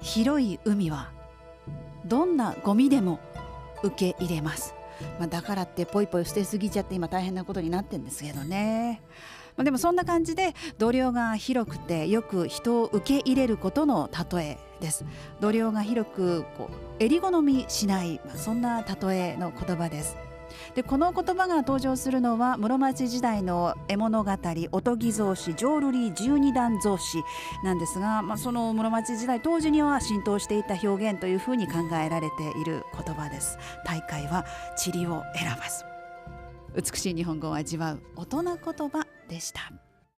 広い海はどんなゴミでも受け入れます、まあ、だからってポイポイ捨てすぎちゃって今大変なことになってるんですけどね、まあ、でもそんな感じで度量が広くてよく人を受け入れることの例えです。度量が広くこう襟好みしない、まあ、そんな例えの言葉です。でこの言葉が登場するのは室町時代の絵物語おとぎ草子浄瑠璃十二段草子なんですが、まあ、その室町時代当時には浸透していた表現というふうに考えられている言葉です。大会は塵を選ばず。美しい日本語を味わう大人言葉でした。